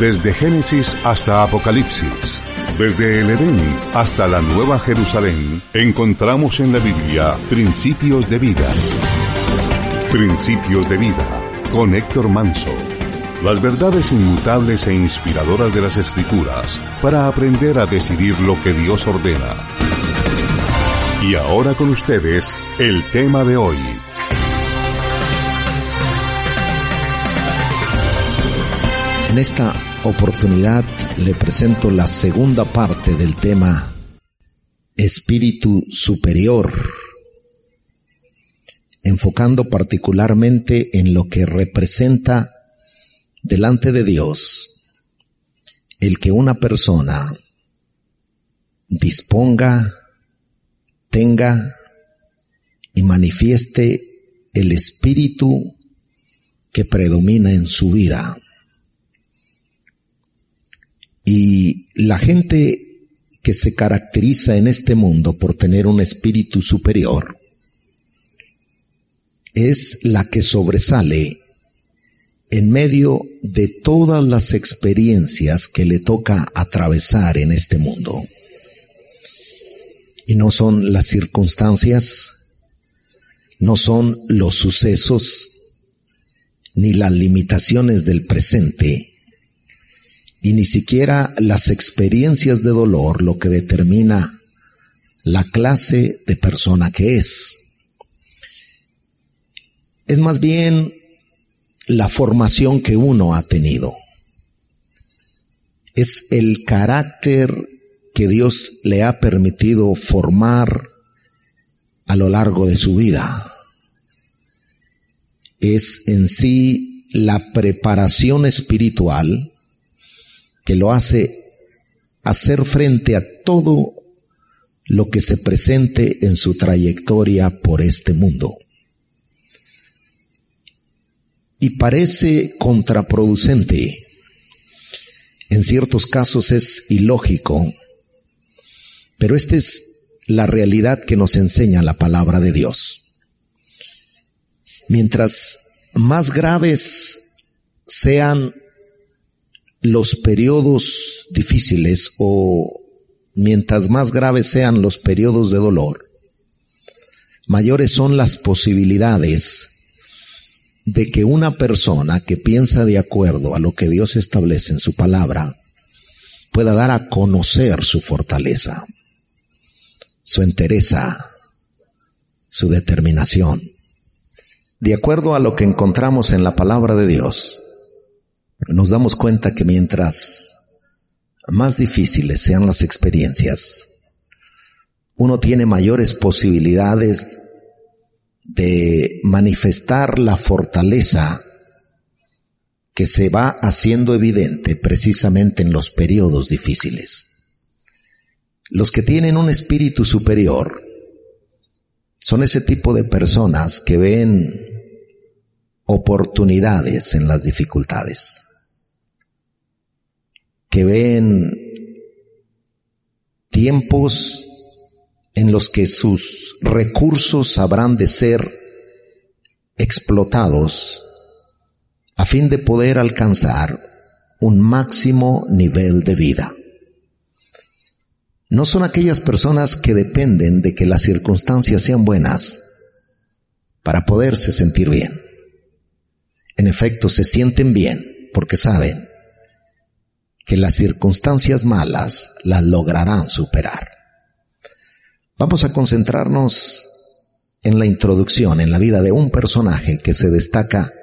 Desde Génesis hasta Apocalipsis, desde el Edén hasta la Nueva Jerusalén, encontramos en la Biblia principios de vida. Principios de vida, con Héctor Manso. Las verdades inmutables e inspiradoras de las Escrituras para aprender a decidir lo que Dios ordena. Y ahora con ustedes, el tema de hoy. En esta oportunidad le presento la segunda parte del tema Espíritu Superior, enfocando particularmente en lo que representa delante de Dios el que una persona disponga, tenga y manifieste el espíritu que predomina en su vida. Y la gente que se caracteriza en este mundo por tener un espíritu superior es la que sobresale en medio de todas las experiencias que le toca atravesar en este mundo. Y no son las circunstancias, no son los sucesos, ni las limitaciones del presente, y ni siquiera las experiencias de dolor lo que determina la clase de persona que es. Es más bien la formación que uno ha tenido. Es el carácter que Dios le ha permitido formar a lo largo de su vida. Es en sí la preparación espiritual que lo hace hacer frente a todo lo que se presente en su trayectoria por este mundo y parece contraproducente. En ciertos casos es ilógico, pero esta es la realidad que nos enseña la palabra de Dios. Mientras más graves sean los periodos difíciles o mientras más graves sean los periodos de dolor, mayores son las posibilidades de que una persona que piensa de acuerdo a lo que Dios establece en su palabra pueda dar a conocer su fortaleza, su entereza, su determinación. De acuerdo a lo que encontramos en la palabra de Dios, nos damos cuenta que mientras más difíciles sean las experiencias, uno tiene mayores posibilidades de manifestar la fortaleza que se va haciendo evidente precisamente en los periodos difíciles. Los que tienen un espíritu superior son ese tipo de personas que ven oportunidades en las dificultades, que ven tiempos en los que sus recursos habrán de ser explotados a fin de poder alcanzar un máximo nivel de vida. No son aquellas personas que dependen de que las circunstancias sean buenas para poderse sentir bien. En efecto, se sienten bien porque saben que las circunstancias malas las lograrán superar. Vamos a concentrarnos en la introducción, en la vida de un personaje que se destaca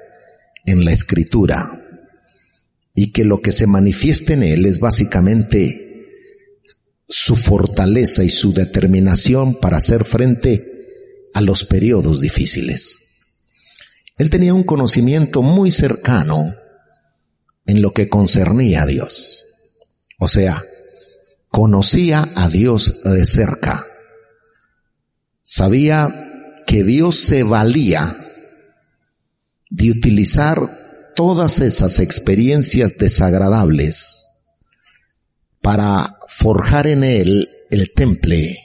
en la escritura y que lo que se manifiesta en él es básicamente su fortaleza y su determinación para hacer frente a los periodos difíciles. Él tenía un conocimiento muy cercano en lo que concernía a Dios. O sea, conocía a Dios de cerca. Sabía que Dios se valía de utilizar todas esas experiencias desagradables para forjar en él el temple,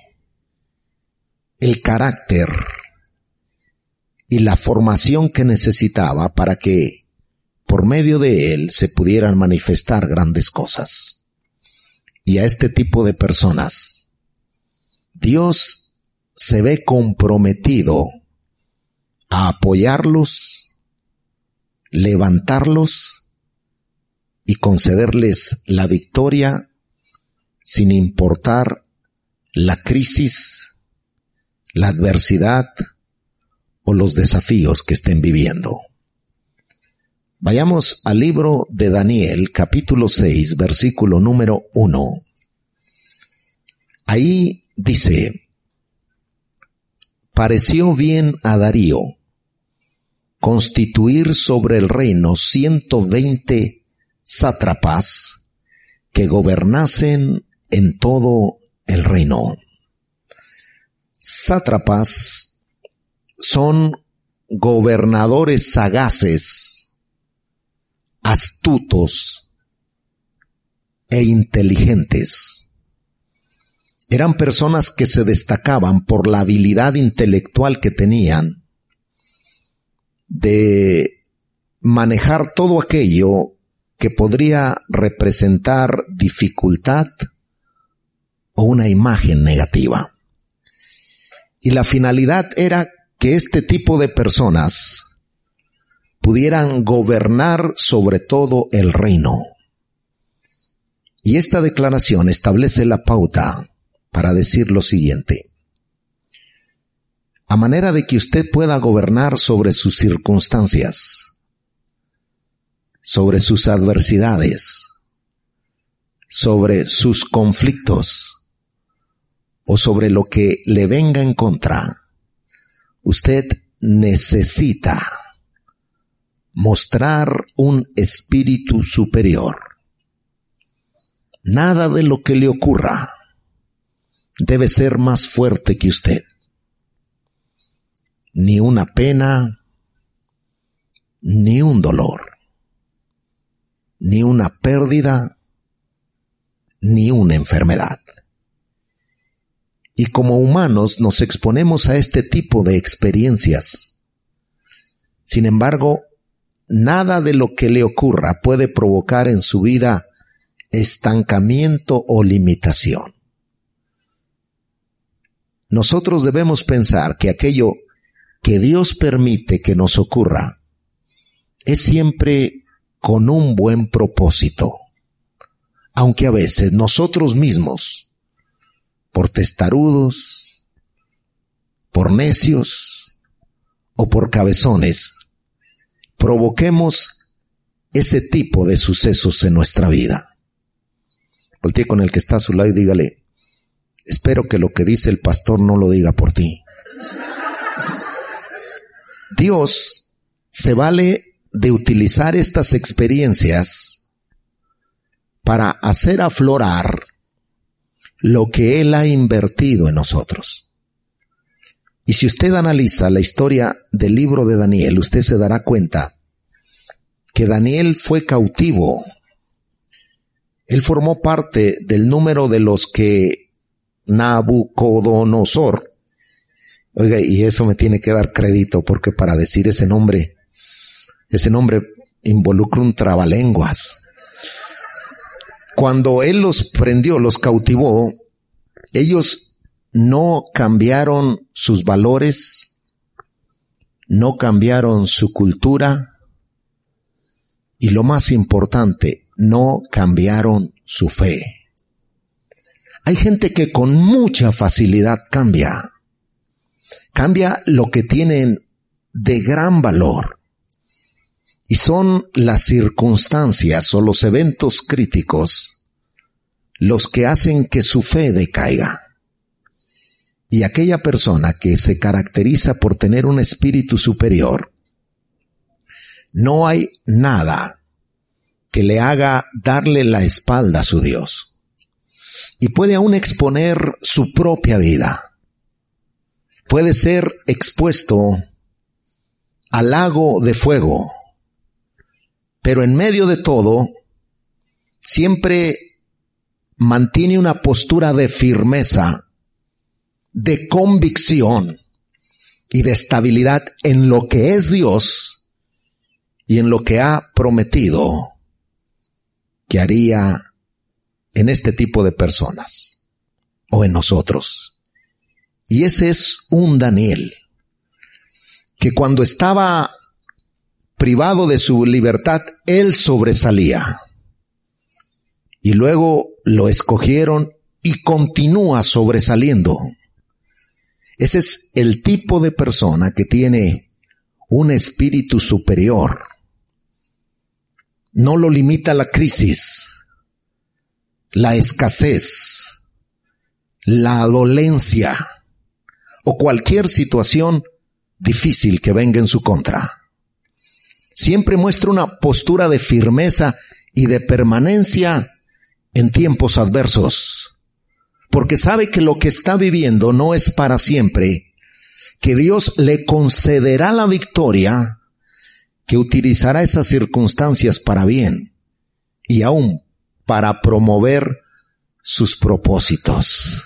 el carácter y la formación que necesitaba para que por medio de él se pudieran manifestar grandes cosas. Y a este tipo de personas, Dios se ve comprometido a apoyarlos, levantarlos y concederles la victoria sin importar la crisis, la adversidad o los desafíos que estén viviendo. Vayamos al libro de Daniel, capítulo 6, versículo número 1. Ahí dice, pareció bien a Darío constituir sobre el reino 120 sátrapas que gobernasen en todo el reino. Sátrapas son gobernadores sagaces, astutos e inteligentes. Eran personas que se destacaban por la habilidad intelectual que tenían de manejar todo aquello que podría representar dificultad o una imagen negativa. Y la finalidad era que este tipo de personas pudieran gobernar sobre todo el reino. Y esta declaración establece la pauta para decir lo siguiente. A manera de que usted pueda gobernar sobre sus circunstancias, sobre sus adversidades, sobre sus conflictos, o sobre lo que le venga en contra, usted necesita mostrar un espíritu superior. Nada de lo que le ocurra debe ser más fuerte que usted. Ni una pena, ni un dolor, ni una pérdida, ni una enfermedad. Y como humanos nos exponemos a este tipo de experiencias. Sin embargo, nada de lo que le ocurra puede provocar en su vida estancamiento o limitación. Nosotros debemos pensar que aquello que Dios permite que nos ocurra es siempre con un buen propósito, aunque a veces nosotros mismos por testarudos, por necios o por cabezones, provoquemos ese tipo de sucesos en nuestra vida. Voltee con el que está a su lado y dígale, espero que lo que dice el pastor no lo diga por ti. Dios se vale de utilizar estas experiencias para hacer aflorar lo que Él ha invertido en nosotros. Y si usted analiza la historia del libro de Daniel, usted se dará cuenta que Daniel fue cautivo. Él formó parte del número de los que Nabucodonosor, oiga, y eso me tiene que dar crédito porque para decir ese nombre, ese nombre involucra un trabalenguas. Cuando Él los prendió, los cautivó, ellos no cambiaron sus valores, no cambiaron su cultura y lo más importante, no cambiaron su fe. Hay gente que con mucha facilidad cambia. Cambia lo que tienen de gran valor. Y son las circunstancias o los eventos críticos los que hacen que su fe decaiga. Y aquella persona que se caracteriza por tener un espíritu superior, no hay nada que le haga darle la espalda a su Dios. Y puede aún exponer su propia vida. Puede ser expuesto al lago de fuego. Pero en medio de todo, siempre mantiene una postura de firmeza, de convicción y de estabilidad en lo que es Dios y en lo que ha prometido que haría en este tipo de personas o en nosotros. Y ese es un Daniel que cuando estaba privado de su libertad, él sobresalía. Y luego lo escogieron y continúa sobresaliendo. Ese es el tipo de persona que tiene un espíritu superior. No lo limita la crisis, la escasez, la dolencia o cualquier situación difícil que venga en su contra. Siempre muestra una postura de firmeza y de permanencia en tiempos adversos, porque sabe que lo que está viviendo no es para siempre, que Dios le concederá la victoria, que utilizará esas circunstancias para bien y aún para promover sus propósitos.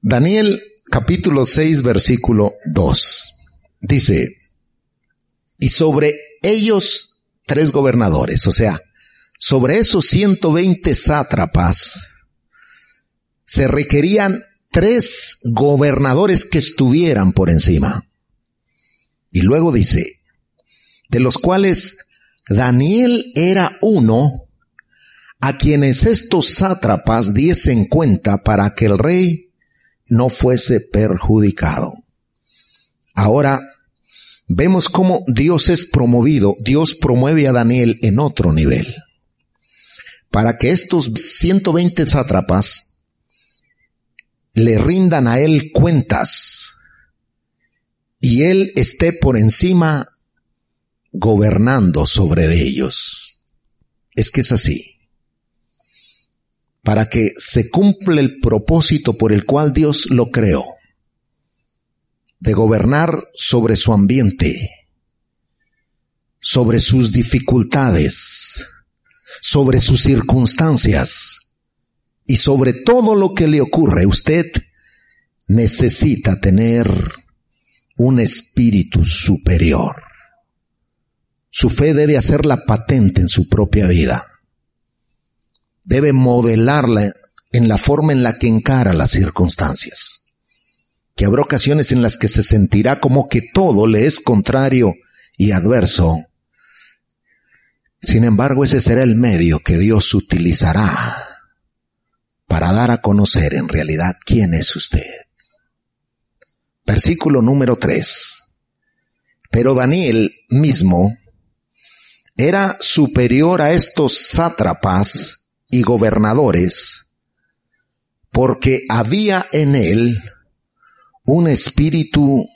Daniel capítulo 6 versículo 2 dice, y sobre ellos tres gobernadores, o sea, sobre esos 120 sátrapas, se requerían tres gobernadores que estuvieran por encima. Y luego dice, de los cuales Daniel era uno, a quienes estos sátrapas diesen cuenta para que el rey no fuese perjudicado. Ahora vemos cómo Dios es promovido, Dios promueve a Daniel en otro nivel para que estos 120 sátrapas le rindan a él cuentas y él esté por encima gobernando sobre ellos. Es que es así. Para que se cumpla el propósito por el cual Dios lo creó, de gobernar sobre su ambiente, sobre sus dificultades, sobre sus circunstancias y sobre todo lo que le ocurre. Usted necesita tener un espíritu superior. Su fe debe hacerla patente en su propia vida. Debe modelarla en la forma en la que encara las circunstancias. Que habrá ocasiones en las que se sentirá como que todo le es contrario y adverso sin embargo, ese será el medio que Dios utilizará para dar a conocer en realidad quién es usted. Versículo número 3. Pero Daniel mismo era superior a estos sátrapas y gobernadores porque había en él un espíritu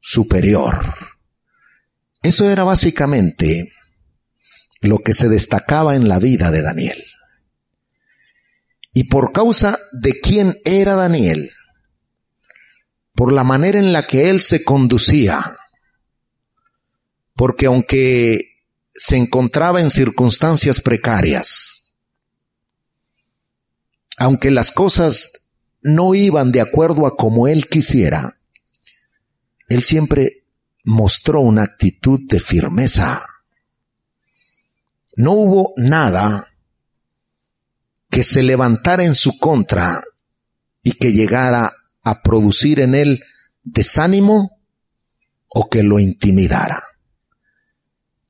superior. Eso era básicamente lo que se destacaba en la vida de Daniel. Y por causa de quién era Daniel, por la manera en la que él se conducía, porque aunque se encontraba en circunstancias precarias, aunque las cosas no iban de acuerdo a como él quisiera, él siempre mostró una actitud de firmeza. No hubo nada que se levantara en su contra y que llegara a producir en él desánimo o que lo intimidara.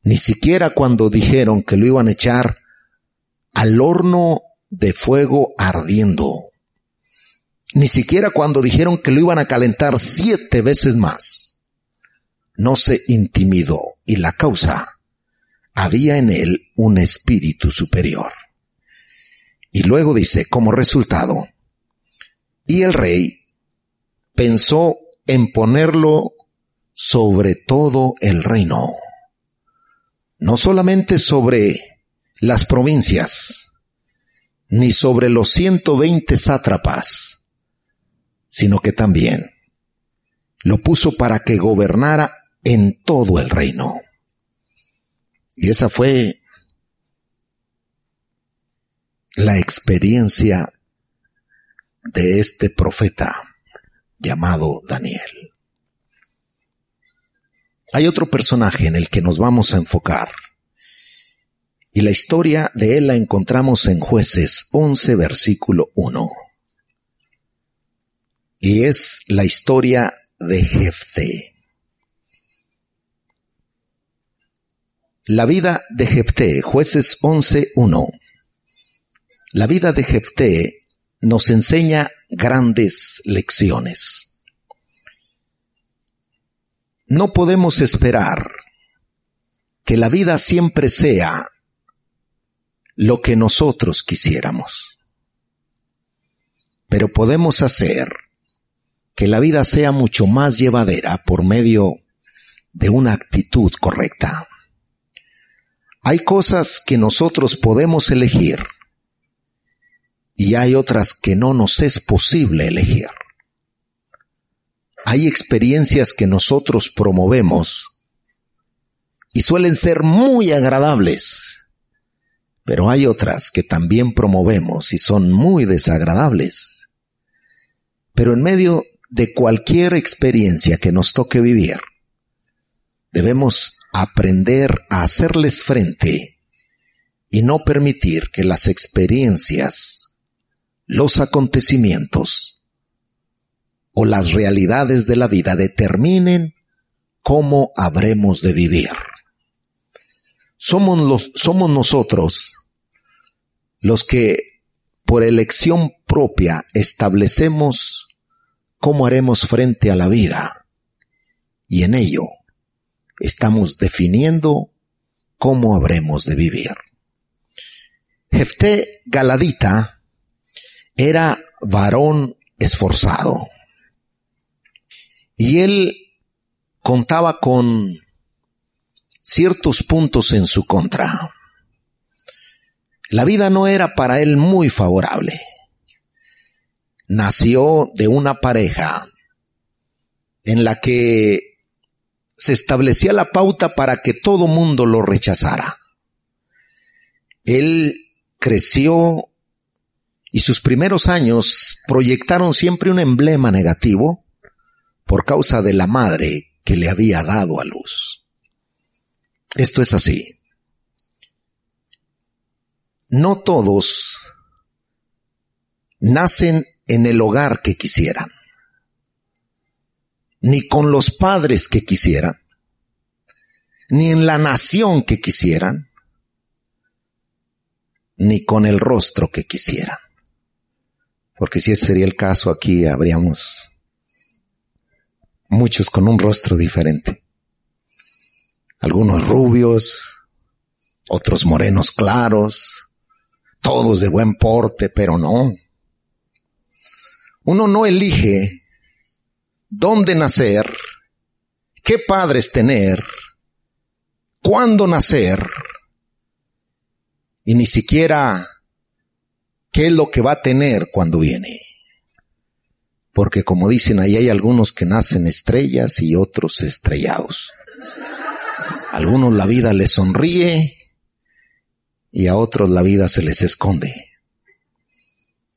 Ni siquiera cuando dijeron que lo iban a echar al horno de fuego ardiendo. Ni siquiera cuando dijeron que lo iban a calentar siete veces más. No se intimidó y la causa había en él un espíritu superior. Y luego dice, como resultado, y el rey pensó en ponerlo sobre todo el reino, no solamente sobre las provincias, ni sobre los 120 sátrapas, sino que también lo puso para que gobernara en todo el reino. Y esa fue la experiencia de este profeta llamado Daniel. Hay otro personaje en el que nos vamos a enfocar. Y la historia de él la encontramos en jueces 11 versículo 1. Y es la historia de Jefté. La vida de Jefté, jueces 11, 1. La vida de Jefté nos enseña grandes lecciones. No podemos esperar que la vida siempre sea lo que nosotros quisiéramos, pero podemos hacer que la vida sea mucho más llevadera por medio de una actitud correcta. Hay cosas que nosotros podemos elegir y hay otras que no nos es posible elegir. Hay experiencias que nosotros promovemos y suelen ser muy agradables, pero hay otras que también promovemos y son muy desagradables. Pero en medio de cualquier experiencia que nos toque vivir, debemos aprender a hacerles frente y no permitir que las experiencias los acontecimientos o las realidades de la vida determinen cómo habremos de vivir. Somos, nosotros los que por elección propia establecemos cómo haremos frente a la vida y en ello estamos definiendo cómo habremos de vivir. Jefté Galadita era varón esforzado. Y él contaba con ciertos puntos en su contra. La vida no era para él muy favorable. Nació de una pareja en la que se establecía la pauta para que todo mundo lo rechazara. Él creció y sus primeros años proyectaron siempre un emblema negativo por causa de la madre que le había dado a luz. Esto es así. No todos nacen en el hogar que quisieran, ni con los padres que quisieran, ni en la nación que quisieran, ni con el rostro que quisieran. Porque si ese sería el caso, aquí habríamos muchos con un rostro diferente. Algunos rubios, otros morenos claros, todos de buen porte, pero no. Uno no elige dónde nacer, qué padres tener, cuándo nacer, y ni siquiera qué es lo que va a tener cuando viene. Porque como dicen ahí hay algunos que nacen estrellas y otros estrellados. algunos la vida les sonríe y a otros la vida se les esconde.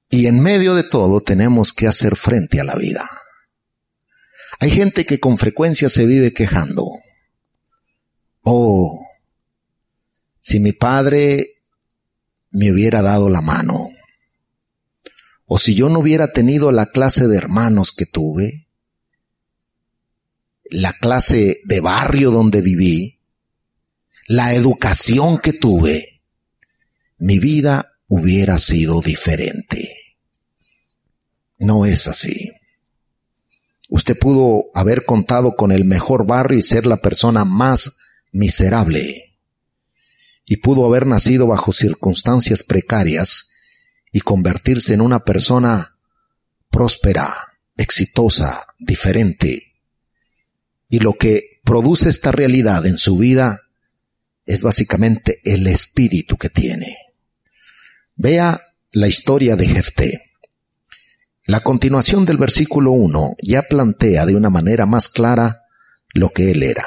Y en medio de todo tenemos que hacer frente a la vida. Hay gente que con frecuencia se vive quejando. Oh, si mi padre me hubiera dado la mano o si yo no hubiera tenido la clase de hermanos que tuve, la clase de barrio donde viví, la educación que tuve, mi vida hubiera sido diferente. No es así. Usted pudo haber contado con el mejor barrio y ser la persona más miserable. Y pudo haber nacido bajo circunstancias precarias y convertirse en una persona próspera, exitosa, diferente. Y lo que produce esta realidad en su vida es básicamente el espíritu que tiene. Vea la historia de Jefté. La continuación del versículo 1 ya plantea de una manera más clara lo que él era.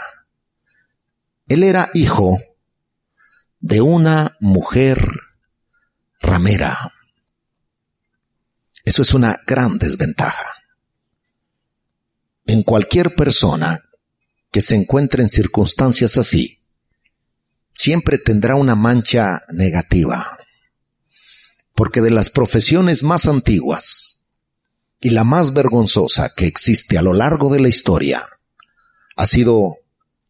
Él era hijo de una mujer ramera. Eso es una gran desventaja. En cualquier persona que se encuentre en circunstancias así, siempre tendrá una mancha negativa. Porque de las profesiones más antiguas y la más vergonzosa que existe a lo largo de la historia ha sido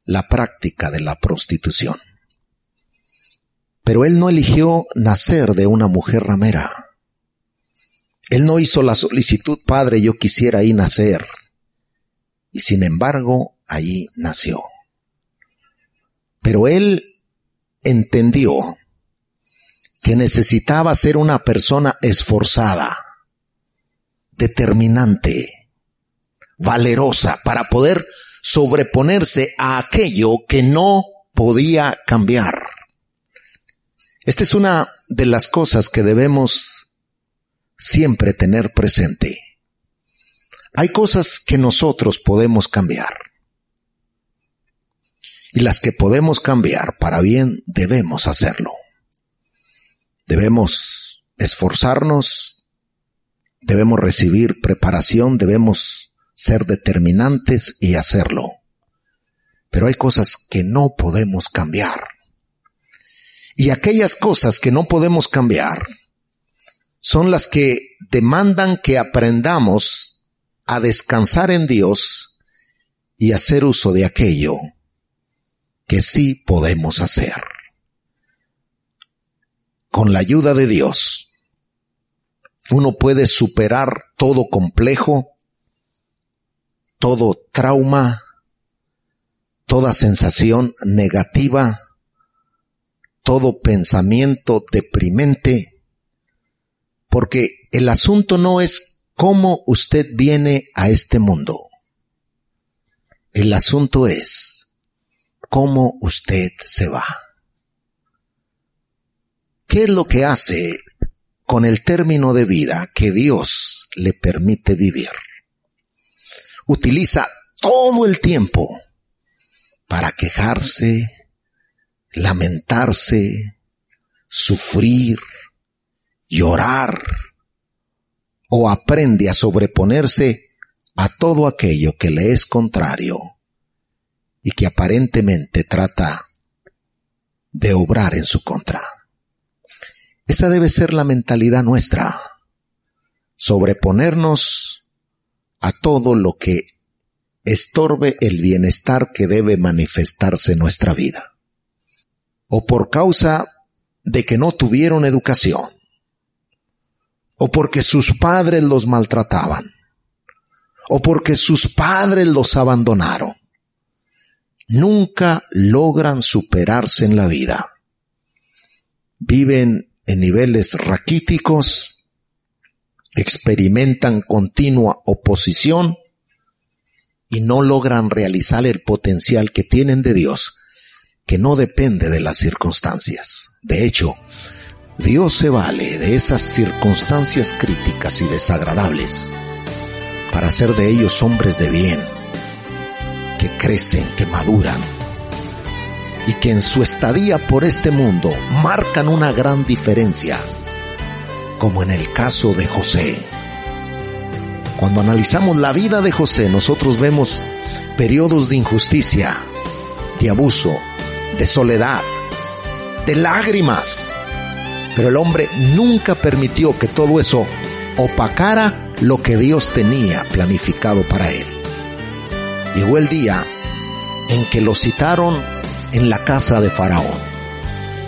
la práctica de la prostitución. Pero él no eligió nacer de una mujer ramera. Él no hizo la solicitud, Padre, yo quisiera ahí nacer. Y sin embargo, allí nació. Pero él entendió que necesitaba ser una persona esforzada, determinante, valerosa, para poder sobreponerse a aquello que no podía cambiar. Esta es una de las cosas que debemos siempre tener presente. Hay cosas que nosotros podemos cambiar. Y las que podemos cambiar para bien debemos hacerlo. Debemos esforzarnos, debemos recibir preparación, debemos ser determinantes y hacerlo. Pero hay cosas que no podemos cambiar. Y aquellas cosas que no podemos cambiar son las que demandan que aprendamos a descansar en Dios y hacer uso de aquello que sí podemos hacer. Con la ayuda de Dios, uno puede superar todo complejo, todo trauma, toda sensación negativa, todo pensamiento deprimente, porque el asunto no es cómo usted viene a este mundo. El asunto es cómo usted se va. ¿Qué es lo que hace con el término de vida que Dios le permite vivir? Utiliza todo el tiempo para quejarse, lamentarse, sufrir, llorar, o aprende a sobreponerse a todo aquello que le es contrario y que aparentemente trata de obrar en su contra. Esa debe ser la mentalidad nuestra, sobreponernos a todo lo que estorbe el bienestar que debe manifestarse en nuestra vida o por causa de que no tuvieron educación, o porque sus padres los maltrataban, o porque sus padres los abandonaron, nunca logran superarse en la vida. Viven en niveles raquíticos, experimentan continua oposición y no logran realizar el potencial que tienen de Dios que no depende de las circunstancias. De hecho, Dios se vale de esas circunstancias críticas y desagradables para hacer de ellos hombres de bien, que crecen, que maduran y que en su estadía por este mundo marcan una gran diferencia, como en el caso de José. Cuando analizamos la vida de José, nosotros vemos periodos de injusticia, de abuso, de soledad, de lágrimas. Pero el hombre nunca permitió que todo eso opacara lo que Dios tenía planificado para él. Llegó el día en que lo citaron en la casa de Faraón.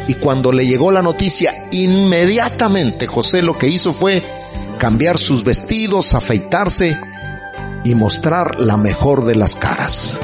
Y cuando le llegó la noticia, inmediatamente José lo que hizo fue cambiar sus vestidos, afeitarse y mostrar la mejor de las caras.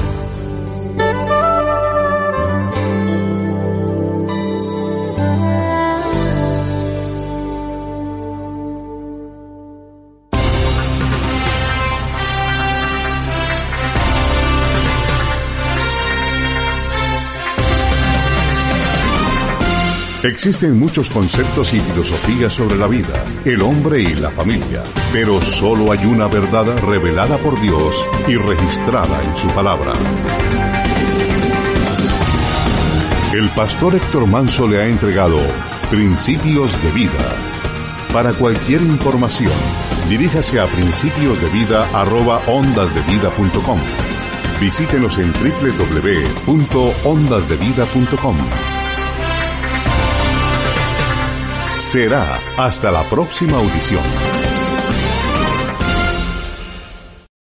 Existen muchos conceptos y filosofías sobre la vida, el hombre y la familia, pero solo hay una verdad revelada por Dios y registrada en su palabra. El pastor Héctor Manso le ha entregado Principios de Vida. Para cualquier información, diríjase a principiosdevida.ondasdevida.com. Visítenos en www.ondasdevida.com. Será hasta la próxima audición.